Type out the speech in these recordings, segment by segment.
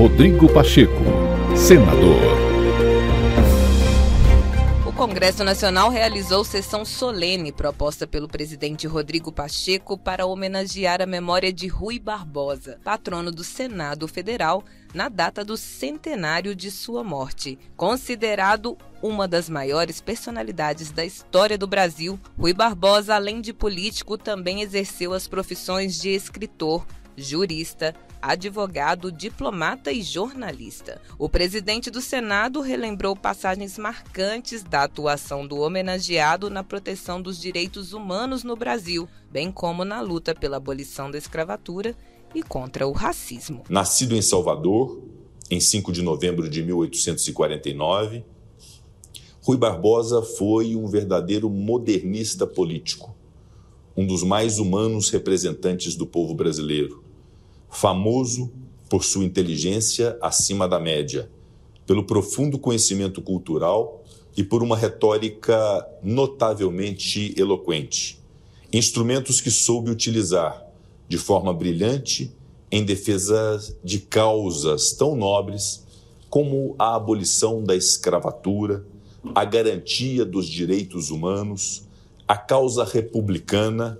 Rodrigo Pacheco, senador. O Congresso Nacional realizou sessão solene proposta pelo presidente Rodrigo Pacheco para homenagear a memória de Rui Barbosa, patrono do Senado Federal, na data do centenário de sua morte. Considerado uma das maiores personalidades da história do Brasil, Rui Barbosa, além de político, também exerceu as profissões de escritor, jurista, advogado, diplomata e jornalista. O presidente do Senado relembrou passagens marcantes da atuação do homenageado na proteção dos direitos humanos no Brasil, bem como na luta pela abolição da escravatura e contra o racismo. Nascido em Salvador, em 5 de novembro de 1849, Rui Barbosa foi um verdadeiro modernista político, um dos mais humanos representantes do povo brasileiro famoso por sua inteligência acima da média, pelo profundo conhecimento cultural e por uma retórica notavelmente eloquente. Instrumentos que soube utilizar de forma brilhante em defesa de causas tão nobres como a abolição da escravatura, a garantia dos direitos humanos, a causa republicana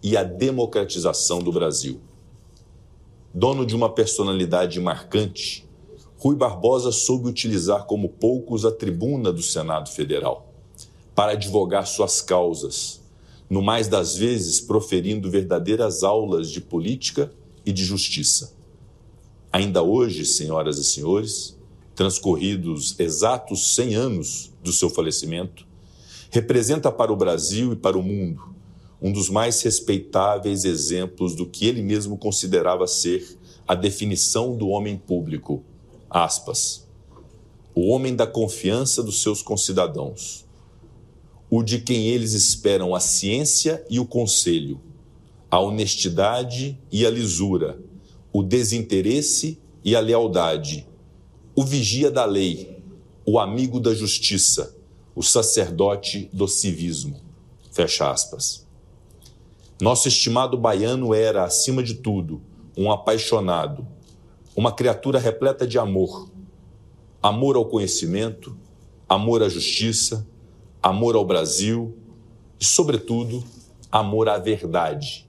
e a democratização do Brasil. Dono de uma personalidade marcante, Rui Barbosa soube utilizar como poucos a tribuna do Senado Federal para advogar suas causas, no mais das vezes proferindo verdadeiras aulas de política e de justiça. Ainda hoje, senhoras e senhores, transcorridos exatos 100 anos do seu falecimento, representa para o Brasil e para o mundo um dos mais respeitáveis exemplos do que ele mesmo considerava ser a definição do homem público. Aspas. O homem da confiança dos seus concidadãos, o de quem eles esperam a ciência e o conselho, a honestidade e a lisura, o desinteresse e a lealdade, o vigia da lei, o amigo da justiça, o sacerdote do civismo. Fecha aspas. Nosso estimado baiano era, acima de tudo, um apaixonado, uma criatura repleta de amor. Amor ao conhecimento, amor à justiça, amor ao Brasil e, sobretudo, amor à verdade.